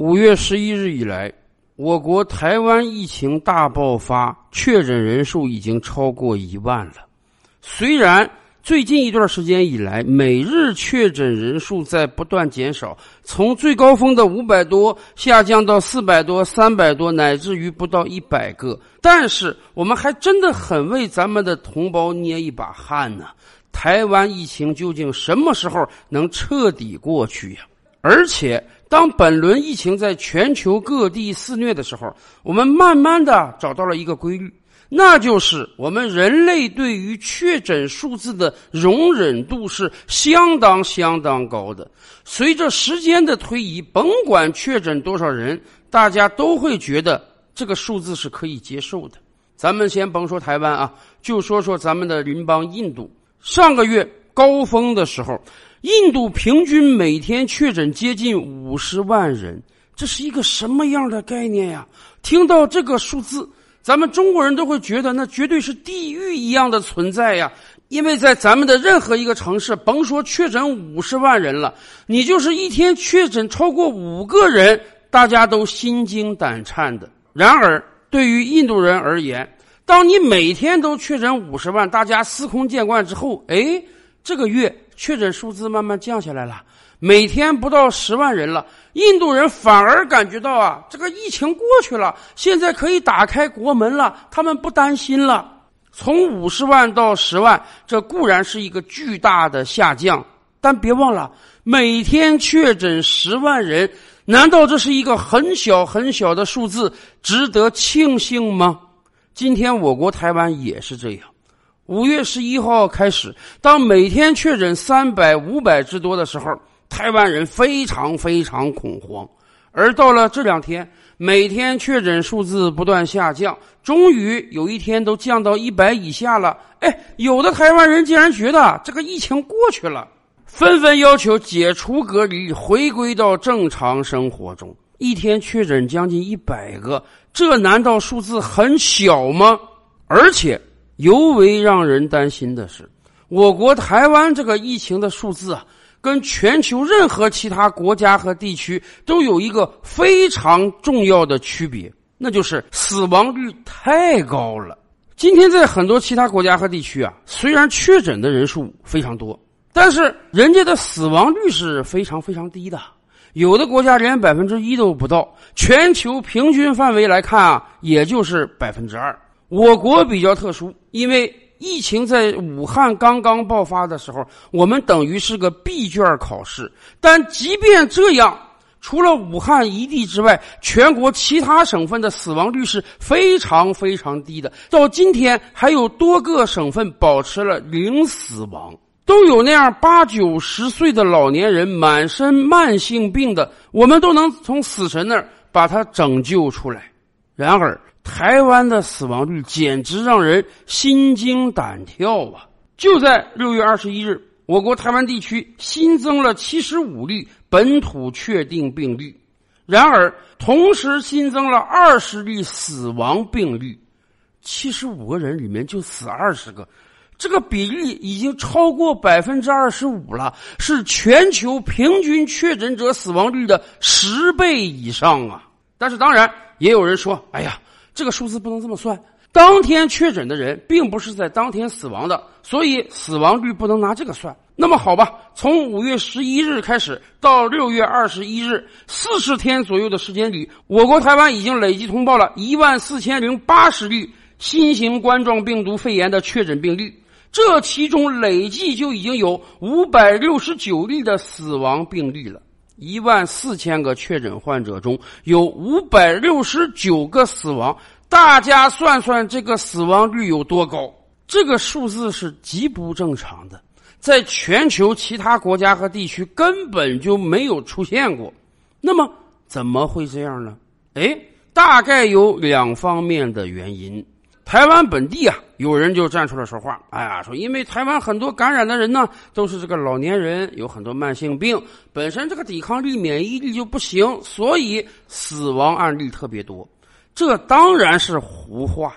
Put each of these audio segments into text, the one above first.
五月十一日以来，我国台湾疫情大爆发，确诊人数已经超过一万了。虽然最近一段时间以来，每日确诊人数在不断减少，从最高峰的五百多下降到四百多、三百多，乃至于不到一百个，但是我们还真的很为咱们的同胞捏一把汗呢。台湾疫情究竟什么时候能彻底过去呀？而且，当本轮疫情在全球各地肆虐的时候，我们慢慢的找到了一个规律，那就是我们人类对于确诊数字的容忍度是相当相当高的。随着时间的推移，甭管确诊多少人，大家都会觉得这个数字是可以接受的。咱们先甭说台湾啊，就说说咱们的邻邦印度，上个月高峰的时候。印度平均每天确诊接近五十万人，这是一个什么样的概念呀？听到这个数字，咱们中国人都会觉得那绝对是地狱一样的存在呀！因为在咱们的任何一个城市，甭说确诊五十万人了，你就是一天确诊超过五个人，大家都心惊胆颤的。然而，对于印度人而言，当你每天都确诊五十万，大家司空见惯之后，哎。这个月确诊数字慢慢降下来了，每天不到十万人了。印度人反而感觉到啊，这个疫情过去了，现在可以打开国门了，他们不担心了。从五十万到十万，这固然是一个巨大的下降，但别忘了，每天确诊十万人，难道这是一个很小很小的数字，值得庆幸吗？今天我国台湾也是这样。五月十一号开始，当每天确诊三百、五百之多的时候，台湾人非常非常恐慌。而到了这两天，每天确诊数字不断下降，终于有一天都降到一百以下了。哎，有的台湾人竟然觉得这个疫情过去了，纷纷要求解除隔离，回归到正常生活中。一天确诊将近一百个，这难道数字很小吗？而且。尤为让人担心的是，我国台湾这个疫情的数字啊，跟全球任何其他国家和地区都有一个非常重要的区别，那就是死亡率太高了。今天在很多其他国家和地区啊，虽然确诊的人数非常多，但是人家的死亡率是非常非常低的，有的国家连百分之一都不到。全球平均范围来看啊，也就是百分之二。我国比较特殊，因为疫情在武汉刚刚爆发的时候，我们等于是个闭卷考试。但即便这样，除了武汉一地之外，全国其他省份的死亡率是非常非常低的。到今天，还有多个省份保持了零死亡，都有那样八九十岁的老年人，满身慢性病的，我们都能从死神那儿把他拯救出来。然而，台湾的死亡率简直让人心惊胆跳啊！就在六月二十一日，我国台湾地区新增了七十五例本土确定病例，然而同时新增了二十例死亡病例，七十五个人里面就死二十个，这个比例已经超过百分之二十五了，是全球平均确诊者死亡率的十倍以上啊！但是当然，也有人说：“哎呀。”这个数字不能这么算，当天确诊的人并不是在当天死亡的，所以死亡率不能拿这个算。那么好吧，从五月十一日开始到六月二十一日，四十天左右的时间里，我国台湾已经累计通报了一万四千零八十例新型冠状病毒肺炎的确诊病例，这其中累计就已经有五百六十九例的死亡病例了。一万四千个确诊患者中有五百六十九个死亡，大家算算这个死亡率有多高？这个数字是极不正常的，在全球其他国家和地区根本就没有出现过。那么怎么会这样呢？哎，大概有两方面的原因。台湾本地啊，有人就站出来说话，哎呀，说因为台湾很多感染的人呢，都是这个老年人，有很多慢性病，本身这个抵抗力、免疫力就不行，所以死亡案例特别多。这当然是胡话。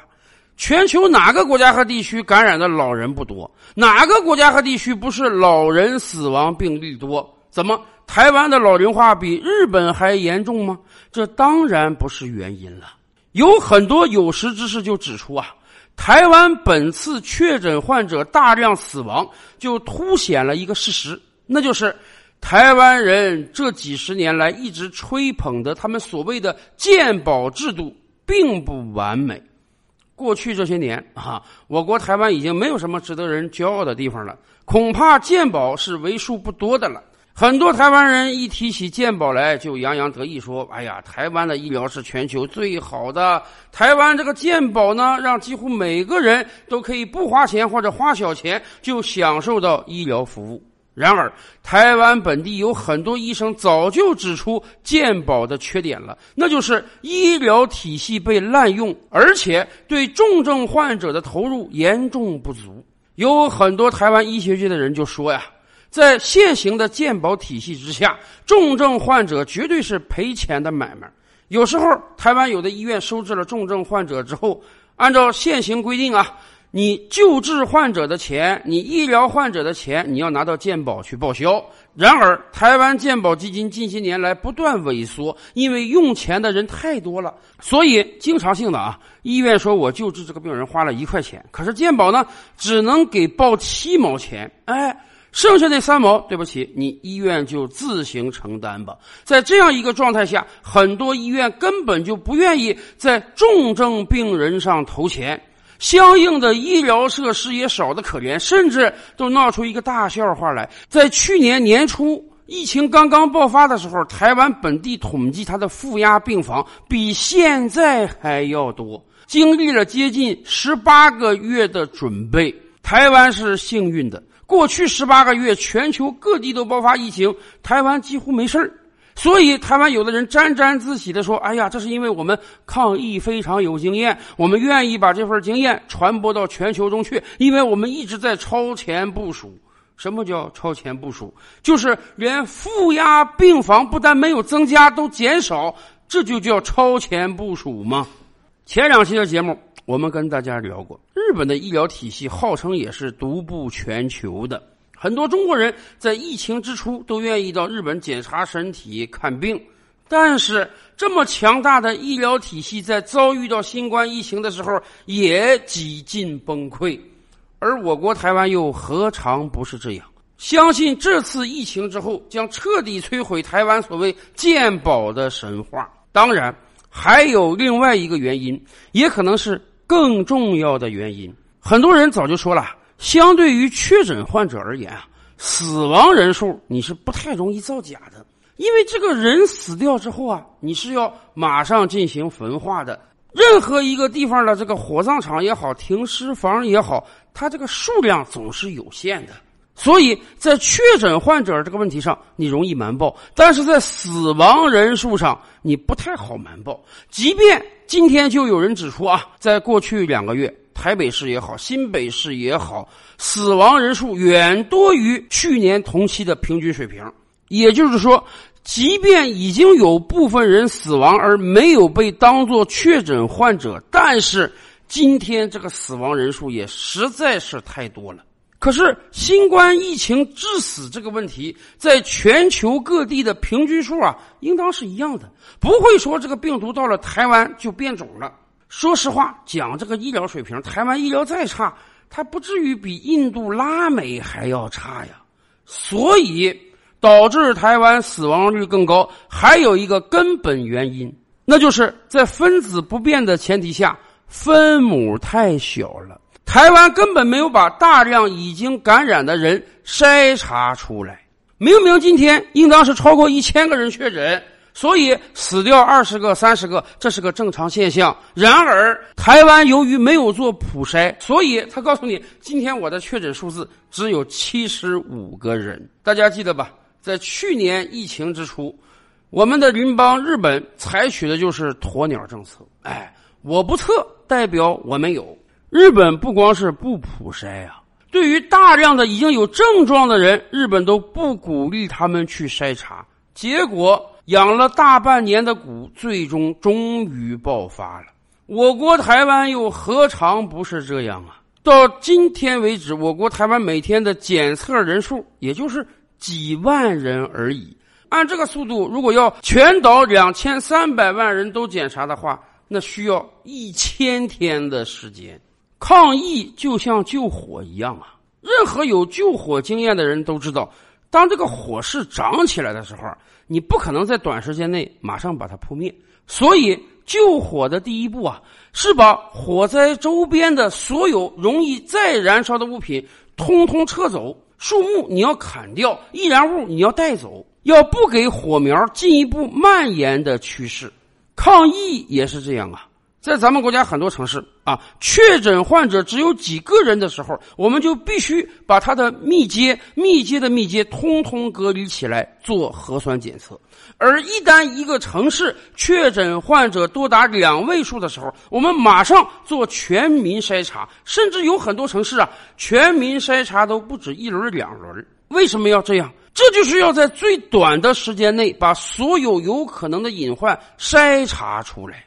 全球哪个国家和地区感染的老人不多？哪个国家和地区不是老人死亡病例多？怎么，台湾的老龄化比日本还严重吗？这当然不是原因了。有很多有识之士就指出啊，台湾本次确诊患者大量死亡，就凸显了一个事实，那就是台湾人这几十年来一直吹捧的他们所谓的健保制度并不完美。过去这些年啊，我国台湾已经没有什么值得人骄傲的地方了，恐怕健保是为数不多的了。很多台湾人一提起健保来，就洋洋得意说：“哎呀，台湾的医疗是全球最好的。台湾这个健保呢，让几乎每个人都可以不花钱或者花小钱就享受到医疗服务。”然而，台湾本地有很多医生早就指出健保的缺点了，那就是医疗体系被滥用，而且对重症患者的投入严重不足。有很多台湾医学界的人就说呀。在现行的健保体系之下，重症患者绝对是赔钱的买卖。有时候，台湾有的医院收治了重症患者之后，按照现行规定啊，你救治患者的钱，你医疗患者的钱，你要拿到健保去报销。然而，台湾健保基金近些年来不断萎缩，因为用钱的人太多了，所以经常性的啊，医院说我救治这个病人花了一块钱，可是健保呢，只能给报七毛钱。哎。剩下那三毛，对不起，你医院就自行承担吧。在这样一个状态下，很多医院根本就不愿意在重症病人上投钱，相应的医疗设施也少得可怜，甚至都闹出一个大笑话来。在去年年初疫情刚刚爆发的时候，台湾本地统计，它的负压病房比现在还要多。经历了接近十八个月的准备，台湾是幸运的。过去十八个月，全球各地都爆发疫情，台湾几乎没事儿。所以，台湾有的人沾沾自喜的说：“哎呀，这是因为我们抗疫非常有经验，我们愿意把这份经验传播到全球中去，因为我们一直在超前部署。什么叫超前部署？就是连负压病房不但没有增加，都减少，这就叫超前部署吗？”前两期的节目。我们跟大家聊过，日本的医疗体系号称也是独步全球的。很多中国人在疫情之初都愿意到日本检查身体、看病，但是这么强大的医疗体系在遭遇到新冠疫情的时候也几近崩溃。而我国台湾又何尝不是这样？相信这次疫情之后将彻底摧毁台湾所谓健保的神话。当然，还有另外一个原因，也可能是。更重要的原因，很多人早就说了，相对于确诊患者而言啊，死亡人数你是不太容易造假的，因为这个人死掉之后啊，你是要马上进行焚化的。任何一个地方的这个火葬场也好，停尸房也好，它这个数量总是有限的。所以在确诊患者这个问题上，你容易瞒报；但是在死亡人数上，你不太好瞒报。即便今天就有人指出啊，在过去两个月，台北市也好，新北市也好，死亡人数远多于去年同期的平均水平。也就是说，即便已经有部分人死亡而没有被当作确诊患者，但是今天这个死亡人数也实在是太多了。可是，新冠疫情致死这个问题，在全球各地的平均数啊，应当是一样的，不会说这个病毒到了台湾就变种了。说实话，讲这个医疗水平，台湾医疗再差，它不至于比印度、拉美还要差呀。所以，导致台湾死亡率更高，还有一个根本原因，那就是在分子不变的前提下，分母太小了。台湾根本没有把大量已经感染的人筛查出来，明明今天应当是超过一千个人确诊，所以死掉二十个、三十个，这是个正常现象。然而，台湾由于没有做普筛，所以他告诉你，今天我的确诊数字只有七十五个人。大家记得吧？在去年疫情之初，我们的邻邦日本采取的就是鸵鸟政策。哎，我不测，代表我没有。日本不光是不普筛啊，对于大量的已经有症状的人，日本都不鼓励他们去筛查。结果养了大半年的蛊，最终终于爆发了。我国台湾又何尝不是这样啊？到今天为止，我国台湾每天的检测人数，也就是几万人而已。按这个速度，如果要全岛两千三百万人都检查的话，那需要一千天的时间。抗疫就像救火一样啊！任何有救火经验的人都知道，当这个火势涨起来的时候，你不可能在短时间内马上把它扑灭。所以，救火的第一步啊，是把火灾周边的所有容易再燃烧的物品通通撤走，树木你要砍掉，易燃物你要带走。要不给火苗进一步蔓延的趋势，抗疫也是这样啊。在咱们国家很多城市啊，确诊患者只有几个人的时候，我们就必须把他的密接、密接的密接通通隔离起来做核酸检测。而一旦一个城市确诊患者多达两位数的时候，我们马上做全民筛查，甚至有很多城市啊，全民筛查都不止一轮两轮。为什么要这样？这就是要在最短的时间内把所有有可能的隐患筛查出来。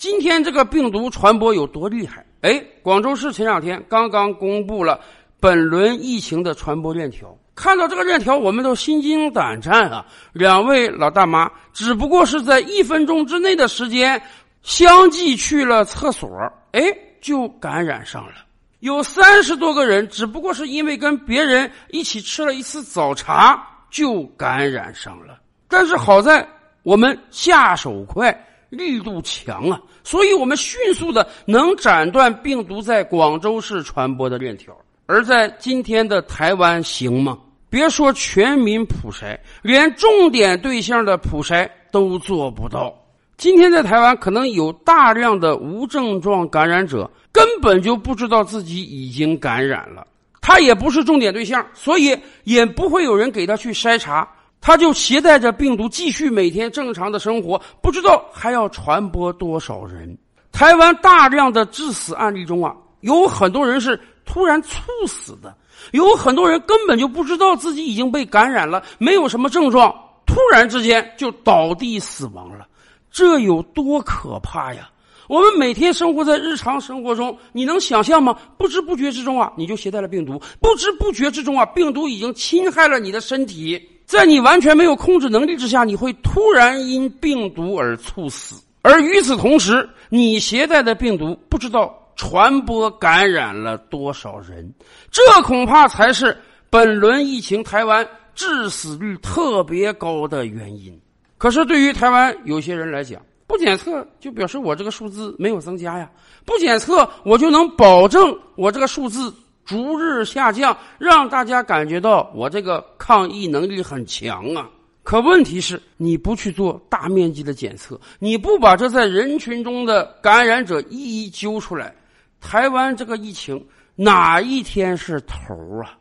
今天这个病毒传播有多厉害？哎，广州市前两天刚刚公布了本轮疫情的传播链条。看到这个链条，我们都心惊胆战啊！两位老大妈只不过是在一分钟之内的时间，相继去了厕所，哎，就感染上了。有三十多个人，只不过是因为跟别人一起吃了一次早茶，就感染上了。但是好在我们下手快，力度强啊，所以我们迅速的能斩断病毒在广州市传播的链条。而在今天的台湾，行吗？别说全民普筛，连重点对象的普筛都做不到。今天在台湾，可能有大量的无症状感染者。根本就不知道自己已经感染了，他也不是重点对象，所以也不会有人给他去筛查，他就携带着病毒继续每天正常的生活，不知道还要传播多少人。台湾大量的致死案例中啊，有很多人是突然猝死的，有很多人根本就不知道自己已经被感染了，没有什么症状，突然之间就倒地死亡了，这有多可怕呀！我们每天生活在日常生活中，你能想象吗？不知不觉之中啊，你就携带了病毒；不知不觉之中啊，病毒已经侵害了你的身体。在你完全没有控制能力之下，你会突然因病毒而猝死。而与此同时，你携带的病毒不知道传播感染了多少人，这恐怕才是本轮疫情台湾致死率特别高的原因。可是，对于台湾有些人来讲，不检测就表示我这个数字没有增加呀？不检测我就能保证我这个数字逐日下降，让大家感觉到我这个抗疫能力很强啊？可问题是，你不去做大面积的检测，你不把这在人群中的感染者一一揪出来，台湾这个疫情哪一天是头啊？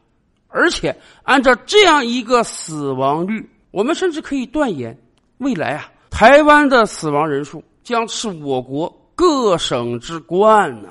而且按照这样一个死亡率，我们甚至可以断言，未来啊。台湾的死亡人数将是我国各省之冠呢。